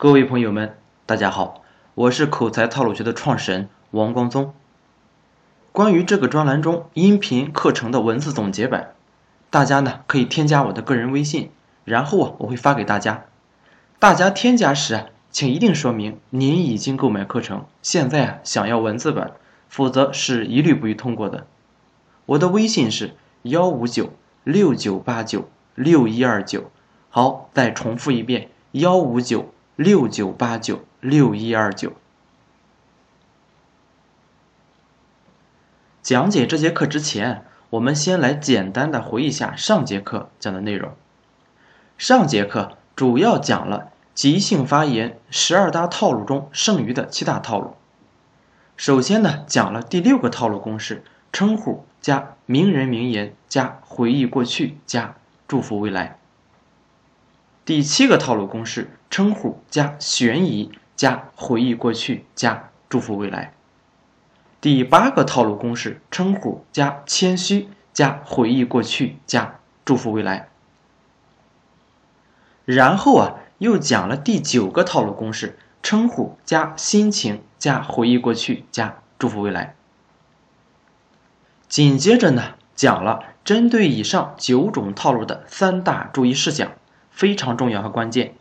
各位朋友们，大家好，我是口才套路学的创始人王光宗。关于这个专栏中音频课程的文字总结版，大家呢可以添加我的个人微信，然后啊我会发给大家。大家添加时啊，请一定说明您已经购买课程，现在啊想要文字版，否则是一律不予通过的。我的微信是幺五九六九八九六一二九。好，再重复一遍幺五九。六九八九六一二九。讲解这节课之前，我们先来简单的回忆一下上节课讲的内容。上节课主要讲了即兴发言十二大套路中剩余的七大套路。首先呢，讲了第六个套路公式：称呼加名人名言加回忆过去加祝福未来。第七个套路公式：称呼加悬疑加回忆过去加祝福未来。第八个套路公式：称呼加谦虚加回忆过去加祝福未来。然后啊，又讲了第九个套路公式：称呼加心情加回忆过去加祝福未来。紧接着呢，讲了针对以上九种套路的三大注意事项。非常重要和关键。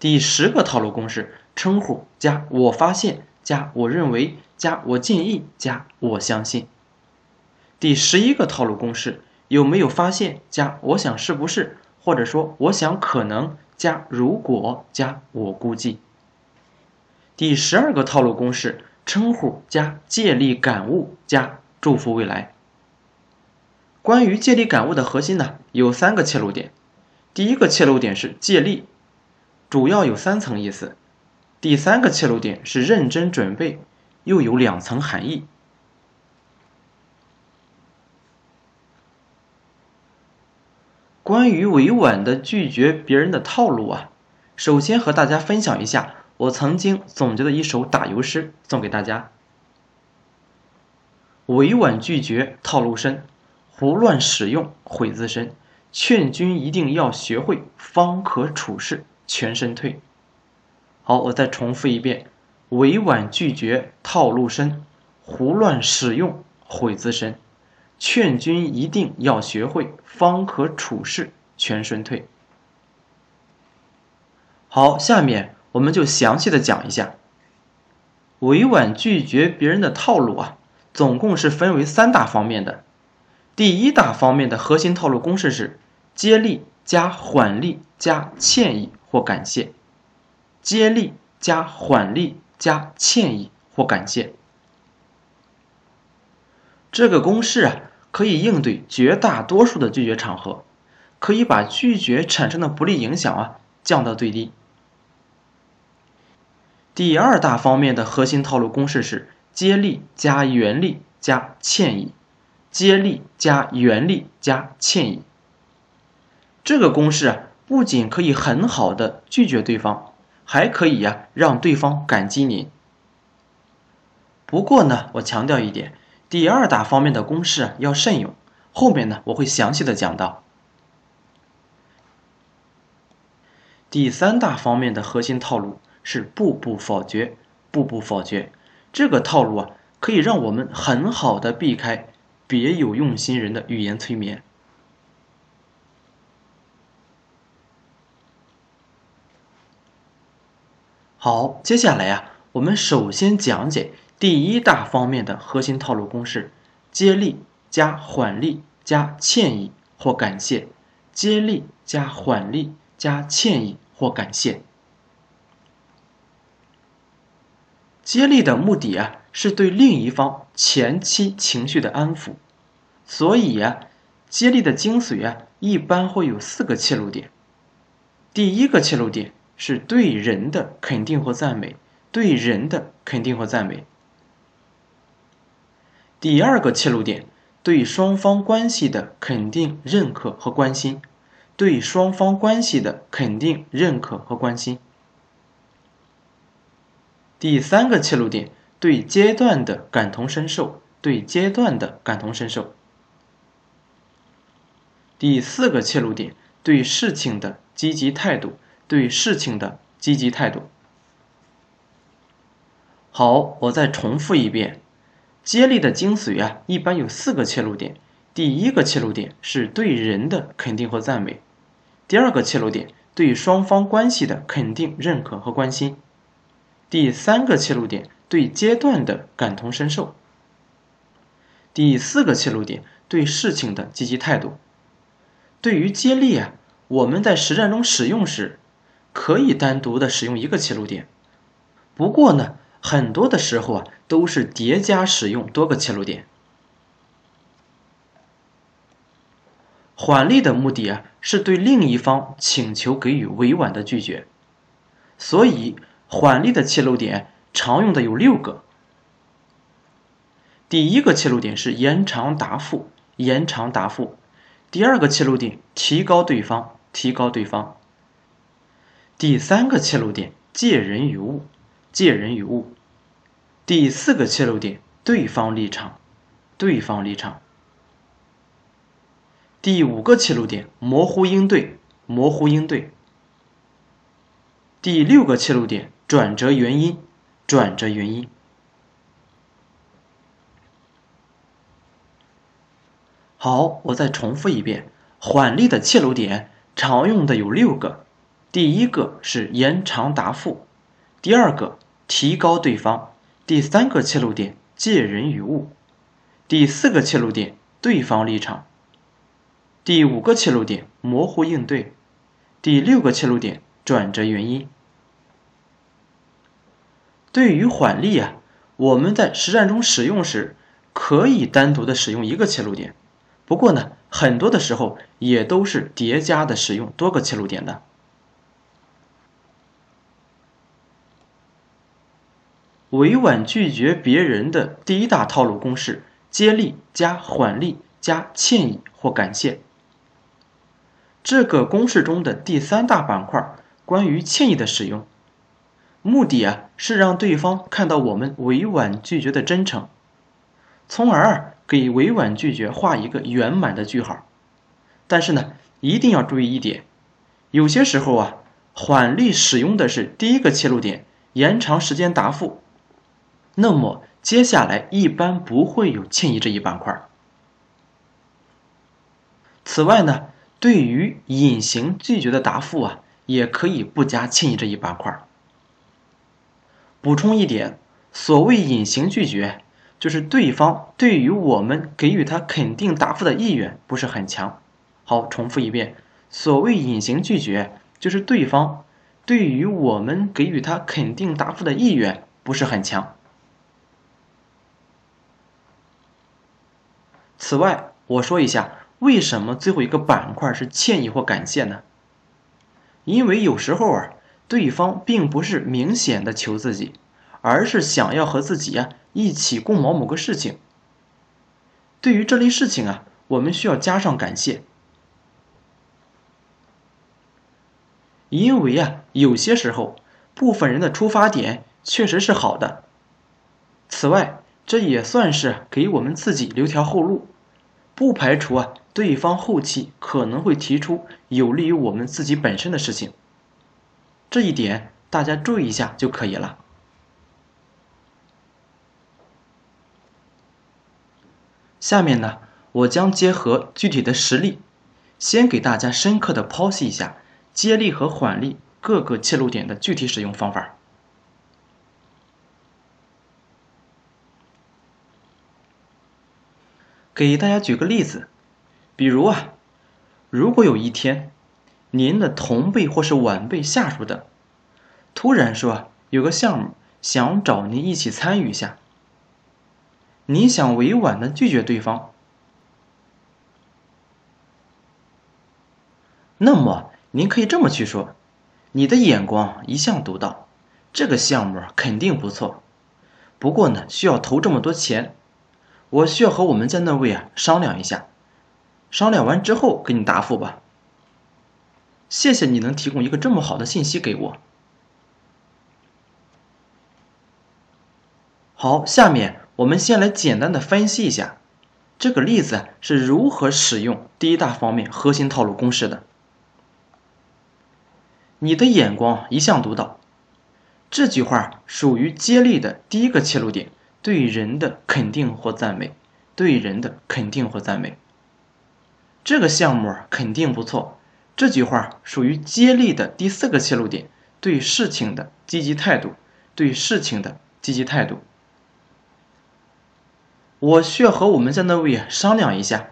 第十个套路公式：称呼加我发现加我认为加我建议加我相信。第十一个套路公式：有没有发现加我想是不是，或者说我想可能加如果加我估计。第十二个套路公式：称呼加借力感悟加祝福未来。关于借力感悟的核心呢，有三个切入点。第一个切入点是借力，主要有三层意思。第三个切入点是认真准备，又有两层含义。关于委婉的拒绝别人的套路啊，首先和大家分享一下我曾经总结的一首打油诗，送给大家：委婉拒绝套路深。胡乱使用毁自身，劝君一定要学会，方可处事全身退。好，我再重复一遍：委婉拒绝套路深，胡乱使用毁自身，劝君一定要学会，方可处事全身退。好，下面我们就详细的讲一下，委婉拒绝别人的套路啊，总共是分为三大方面的。第一大方面的核心套路公式是：接力加缓力加歉意或感谢。接力加缓力加歉意或感谢。这个公式啊，可以应对绝大多数的拒绝场合，可以把拒绝产生的不利影响啊降到最低。第二大方面的核心套路公式是：接力加原力加歉意。接力加原力加歉意，这个公式啊，不仅可以很好的拒绝对方，还可以呀让对方感激您。不过呢，我强调一点，第二大方面的公式要慎用，后面呢我会详细的讲到。第三大方面的核心套路是步步否决，步步否决，这个套路啊，可以让我们很好的避开。别有用心人的语言催眠。好，接下来呀，我们首先讲解第一大方面的核心套路公式：接力加缓力加歉意或感谢。接力加缓力加歉意或感谢。接力的目的啊。是对另一方前期情绪的安抚，所以呀，接力的精髓啊，一般会有四个切入点。第一个切入点是对人的肯定或赞美，对人的肯定或赞美。第二个切入点对双方关系的肯定、认可和关心，对双方关系的肯定、认可和关心。第三个切入点。对阶段的感同身受，对阶段的感同身受。第四个切入点，对事情的积极态度，对事情的积极态度。好，我再重复一遍，接力的精髓啊，一般有四个切入点。第一个切入点是对人的肯定和赞美，第二个切入点对双方关系的肯定、认可和关心，第三个切入点对阶段的感同身受，第四个切入点对事情的积极态度。对于接力啊，我们在实战中使用时，可以单独的使用一个切入点，不过呢，很多的时候啊，都是叠加使用多个切入点。缓力的目的啊，是对另一方请求给予委婉的拒绝，所以缓力的切入点常用的有六个。第一个切入点是延长答复，延长答复；第二个切入点提高对方，提高对方；第三个切入点借人于物，借人于物；第四个切入点对方立场，对方立场。第五个切入点，模糊应对，模糊应对。第六个切入点，转折原因，转折原因。好，我再重复一遍，缓力的切入点常用的有六个，第一个是延长答复，第二个提高对方，第三个切入点借人与物，第四个切入点对方立场。第五个切入点模糊应对，第六个切入点转折原因。对于缓力啊，我们在实战中使用时，可以单独的使用一个切入点，不过呢，很多的时候也都是叠加的使用多个切入点的。委婉拒绝别人的第一大套路公式：接力加缓力加歉意或感谢。这个公式中的第三大板块关于歉意的使用，目的啊是让对方看到我们委婉拒绝的真诚，从而给委婉拒绝画一个圆满的句号。但是呢，一定要注意一点，有些时候啊，缓力使用的是第一个切入点，延长时间答复，那么接下来一般不会有歉意这一板块。此外呢。对于隐形拒绝的答复啊，也可以不加歉意这一板块。补充一点，所谓隐形拒绝，就是对方对于我们给予他肯定答复的意愿不是很强。好，重复一遍，所谓隐形拒绝，就是对方对于我们给予他肯定答复的意愿不是很强。此外，我说一下。为什么最后一个板块是歉意或感谢呢？因为有时候啊，对方并不是明显的求自己，而是想要和自己呀一起共谋某个事情。对于这类事情啊，我们需要加上感谢，因为啊，有些时候部分人的出发点确实是好的。此外，这也算是给我们自己留条后路，不排除啊。对方后期可能会提出有利于我们自己本身的事情，这一点大家注意一下就可以了。下面呢，我将结合具体的实例，先给大家深刻的剖析一下接力和缓力各个切入点的具体使用方法。给大家举个例子。比如啊，如果有一天，您的同辈或是晚辈、下属等，突然说有个项目想找您一起参与一下，你想委婉的拒绝对方，那么您可以这么去说：你的眼光一向独到，这个项目肯定不错，不过呢，需要投这么多钱，我需要和我们在那位啊商量一下。商量完之后给你答复吧。谢谢你能提供一个这么好的信息给我。好，下面我们先来简单的分析一下这个例子是如何使用第一大方面核心套路公式的。你的眼光一向独到。这句话属于接力的第一个切入点，对人的肯定或赞美，对人的肯定或赞美。这个项目肯定不错。这句话属于接力的第四个切入点，对事情的积极态度，对事情的积极态度。我需要和我们在那位商量一下。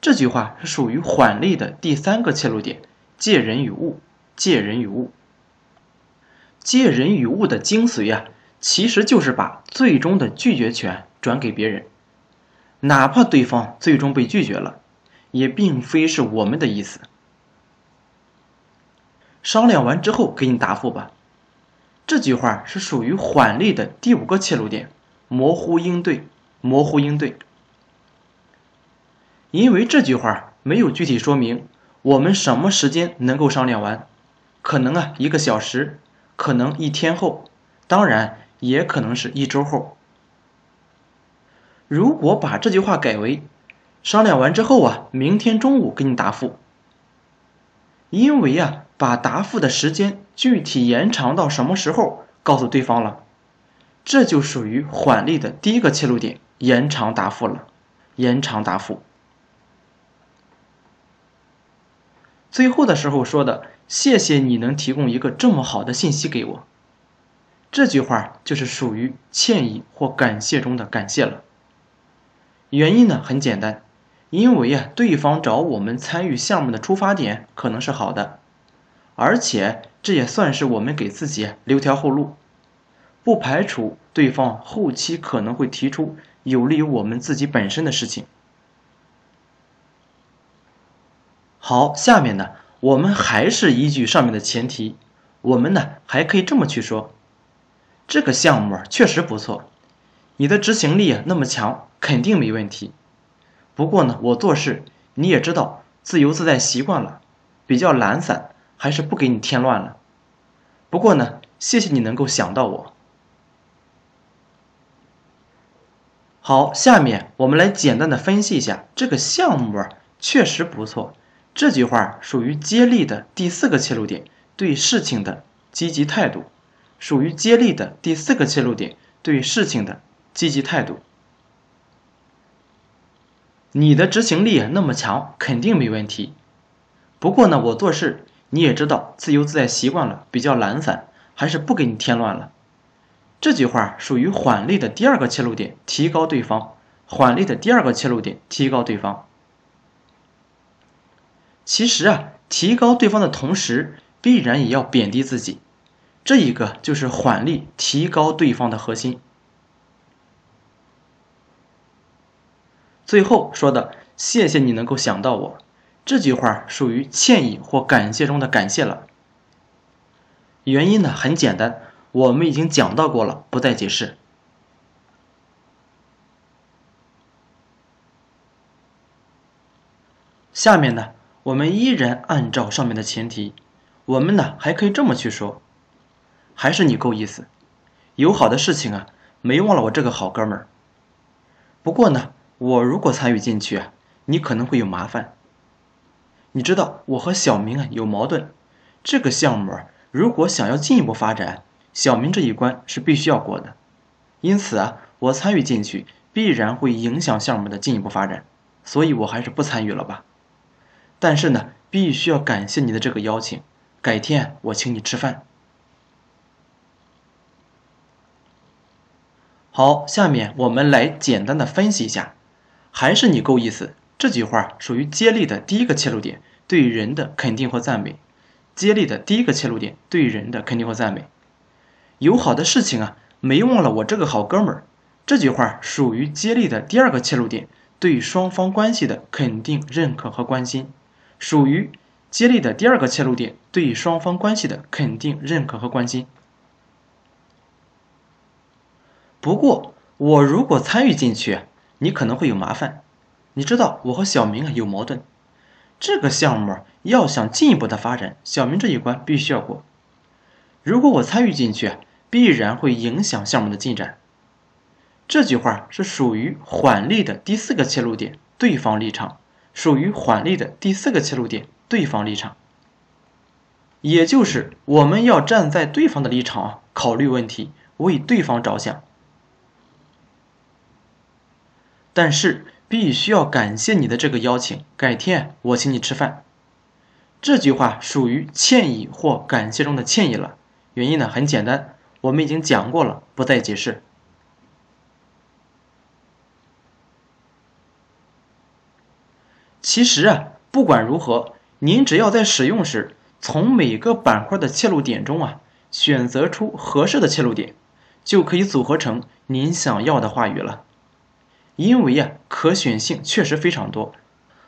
这句话是属于缓力的第三个切入点，借人与物，借人与物。借人与物的精髓啊，其实就是把最终的拒绝权转给别人，哪怕对方最终被拒绝了，也并非是我们的意思。商量完之后给你答复吧。这句话是属于缓力的第五个切入点，模糊应对，模糊应对。因为这句话没有具体说明我们什么时间能够商量完，可能啊一个小时。可能一天后，当然也可能是一周后。如果把这句话改为商量完之后啊，明天中午给你答复。因为啊，把答复的时间具体延长到什么时候告诉对方了，这就属于缓力的第一个切入点，延长答复了，延长答复。最后的时候说的。谢谢你能提供一个这么好的信息给我。这句话就是属于歉意或感谢中的感谢了。原因呢很简单，因为啊对方找我们参与项目的出发点可能是好的，而且这也算是我们给自己留条后路，不排除对方后期可能会提出有利于我们自己本身的事情。好，下面呢。我们还是依据上面的前提，我们呢还可以这么去说，这个项目确实不错，你的执行力那么强，肯定没问题。不过呢，我做事你也知道，自由自在习惯了，比较懒散，还是不给你添乱了。不过呢，谢谢你能够想到我。好，下面我们来简单的分析一下这个项目啊，确实不错。这句话属于接力的第四个切入点，对事情的积极态度，属于接力的第四个切入点，对事情的积极态度。你的执行力那么强，肯定没问题。不过呢，我做事你也知道，自由自在习惯了，比较懒散，还是不给你添乱了。这句话属于缓力的第二个切入点，提高对方。缓力的第二个切入点，提高对方。其实啊，提高对方的同时，必然也要贬低自己，这一个就是缓力提高对方的核心。最后说的“谢谢你能够想到我”，这句话属于歉意或感谢中的感谢了。原因呢很简单，我们已经讲到过了，不再解释。下面呢？我们依然按照上面的前提，我们呢还可以这么去说，还是你够意思，有好的事情啊，没忘了我这个好哥们儿。不过呢，我如果参与进去啊，你可能会有麻烦。你知道我和小明啊有矛盾，这个项目如果想要进一步发展，小明这一关是必须要过的，因此啊，我参与进去必然会影响项目的进一步发展，所以我还是不参与了吧。但是呢，必须要感谢你的这个邀请，改天我请你吃饭。好，下面我们来简单的分析一下，还是你够意思。这句话属于接力的第一个切入点，对人的肯定和赞美。接力的第一个切入点，对人的肯定和赞美。有好的事情啊，没忘了我这个好哥们儿。这句话属于接力的第二个切入点，对双方关系的肯定、认可和关心。属于接力的第二个切入点，对双方关系的肯定、认可和关心。不过，我如果参与进去，你可能会有麻烦。你知道，我和小明啊有矛盾。这个项目要想进一步的发展，小明这一关必须要过。如果我参与进去，必然会影响项目的进展。这句话是属于缓力的第四个切入点，对方立场。属于缓力的第四个切入点，对方立场。也就是我们要站在对方的立场，考虑问题，为对方着想。但是必须要感谢你的这个邀请，改天我请你吃饭。这句话属于歉意或感谢中的歉意了。原因呢很简单，我们已经讲过了，不再解释。其实啊，不管如何，您只要在使用时，从每个板块的切入点中啊，选择出合适的切入点，就可以组合成您想要的话语了。因为呀，可选性确实非常多，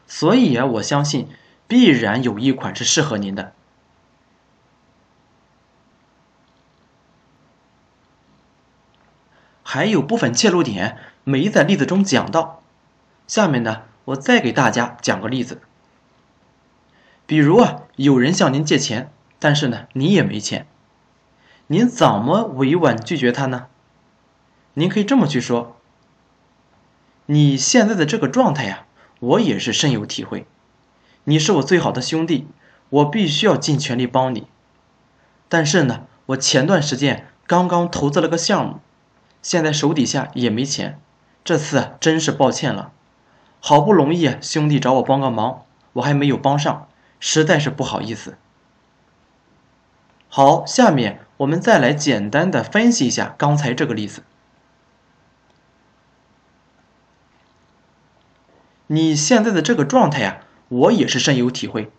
所以啊，我相信必然有一款是适合您的。还有部分切入点没在例子中讲到，下面呢，我再给大家讲个例子。比如啊，有人向您借钱，但是呢，你也没钱，您怎么委婉拒绝他呢？您可以这么去说：你现在的这个状态呀，我也是深有体会。你是我最好的兄弟，我必须要尽全力帮你。但是呢，我前段时间刚刚投资了个项目。现在手底下也没钱，这次真是抱歉了。好不容易兄弟找我帮个忙，我还没有帮上，实在是不好意思。好，下面我们再来简单的分析一下刚才这个例子。你现在的这个状态呀，我也是深有体会。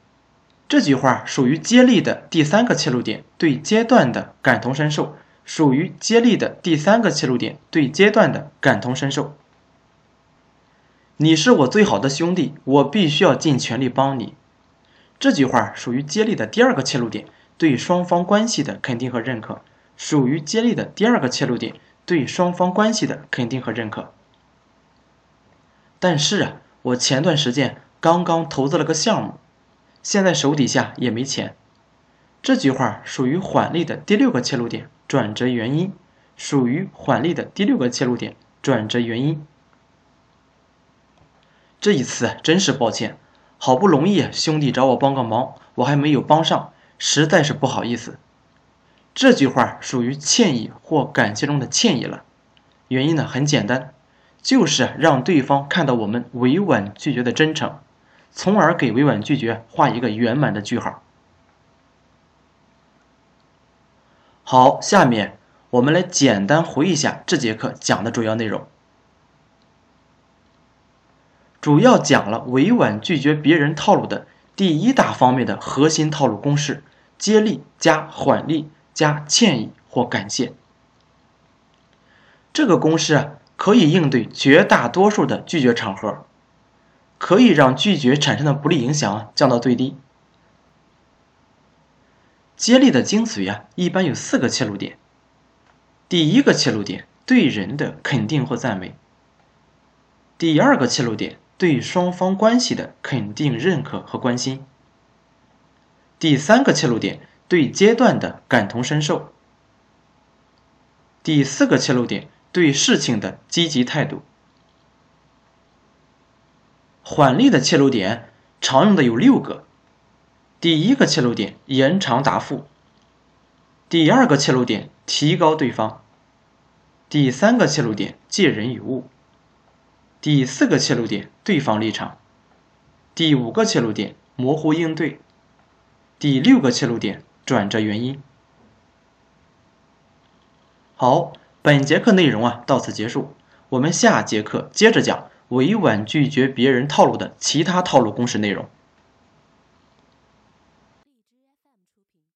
这句话属于接力的第三个切入点，对阶段的感同身受。属于接力的第三个切入点，对阶段的感同身受。你是我最好的兄弟，我必须要尽全力帮你。这句话属于接力的第二个切入点，对双方关系的肯定和认可。属于接力的第二个切入点，对双方关系的肯定和认可。但是啊，我前段时间刚刚投资了个项目，现在手底下也没钱。这句话属于缓力的第六个切入点。转折原因属于缓力的第六个切入点。转折原因，这一次真是抱歉，好不容易兄弟找我帮个忙，我还没有帮上，实在是不好意思。这句话属于歉意或感谢中的歉意了。原因呢很简单，就是让对方看到我们委婉拒绝的真诚，从而给委婉拒绝画一个圆满的句号。好，下面我们来简单回忆一下这节课讲的主要内容。主要讲了委婉拒绝别人套路的第一大方面的核心套路公式：接力加缓力加歉意或感谢。这个公式啊，可以应对绝大多数的拒绝场合，可以让拒绝产生的不利影响降到最低。接力的精髓啊，一般有四个切入点。第一个切入点，对人的肯定或赞美；第二个切入点，对双方关系的肯定、认可和关心；第三个切入点，对阶段的感同身受；第四个切入点，对事情的积极态度。缓力的切入点常用的有六个。第一个切入点延长答复，第二个切入点提高对方，第三个切入点借人与物，第四个切入点对方立场，第五个切入点模糊应对，第六个切入点转折原因。好，本节课内容啊到此结束，我们下节课接着讲委婉拒绝别人套路的其他套路公式内容。